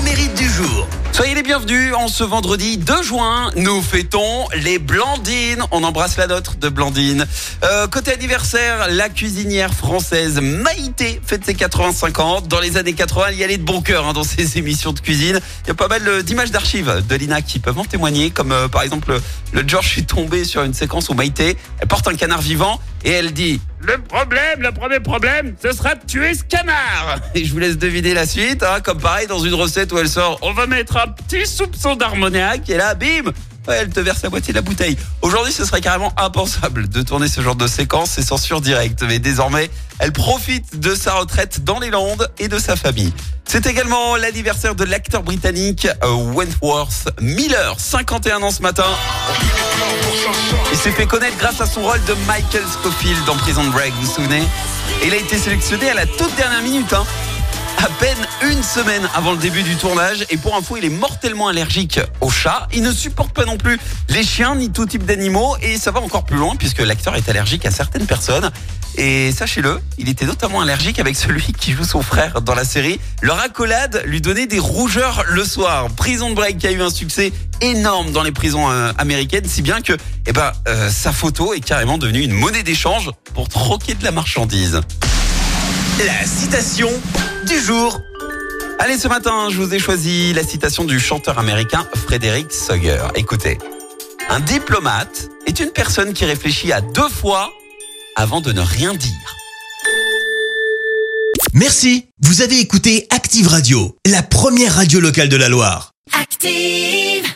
infos mérites du jour. Soyez les bienvenus en ce vendredi 2 juin. Nous fêtons les Blandines. On embrasse la nôtre de Blandine. Euh, côté anniversaire, la cuisinière française Maïté fête ses 85 ans. Dans les années 80, il y allait de bon cœur hein, dans ses émissions de cuisine. Il y a pas mal euh, d'images d'archives de Lina qui peuvent en témoigner. Comme euh, par exemple, le George suis tombé sur une séquence où Maïté, elle porte un canard vivant et elle dit le problème, le premier problème, ce sera de tuer ce canard. Et je vous laisse deviner la suite, hein, comme pareil dans une recette où elle sort, on va mettre un petit soupçon d'ammoniac et là, bim, elle te verse la moitié de la bouteille. Aujourd'hui, ce serait carrément impensable de tourner ce genre de séquence, c'est censure directe. Mais désormais, elle profite de sa retraite dans les Landes et de sa famille. C'est également l'anniversaire de l'acteur britannique euh, Wentworth Miller, 51 ans ce matin. Il s'est fait connaître grâce à son rôle de Michael Scofield dans Prison Break, vous vous souvenez? Il a été sélectionné à la toute dernière minute, hein. À peine une semaine avant le début du tournage. Et pour info, il est mortellement allergique aux chats. Il ne supporte pas non plus les chiens ni tout type d'animaux. Et ça va encore plus loin puisque l'acteur est allergique à certaines personnes. Et sachez-le, il était notamment allergique avec celui qui joue son frère dans la série. Leur accolade lui donnait des rougeurs le soir. Prison Break qui a eu un succès énorme dans les prisons euh, américaines, si bien que eh ben, euh, sa photo est carrément devenue une monnaie d'échange pour troquer de la marchandise. La citation du jour. Allez, ce matin, je vous ai choisi la citation du chanteur américain Frédéric Sawyer. Écoutez, un diplomate est une personne qui réfléchit à deux fois avant de ne rien dire. Merci, vous avez écouté Active Radio, la première radio locale de la Loire. Active.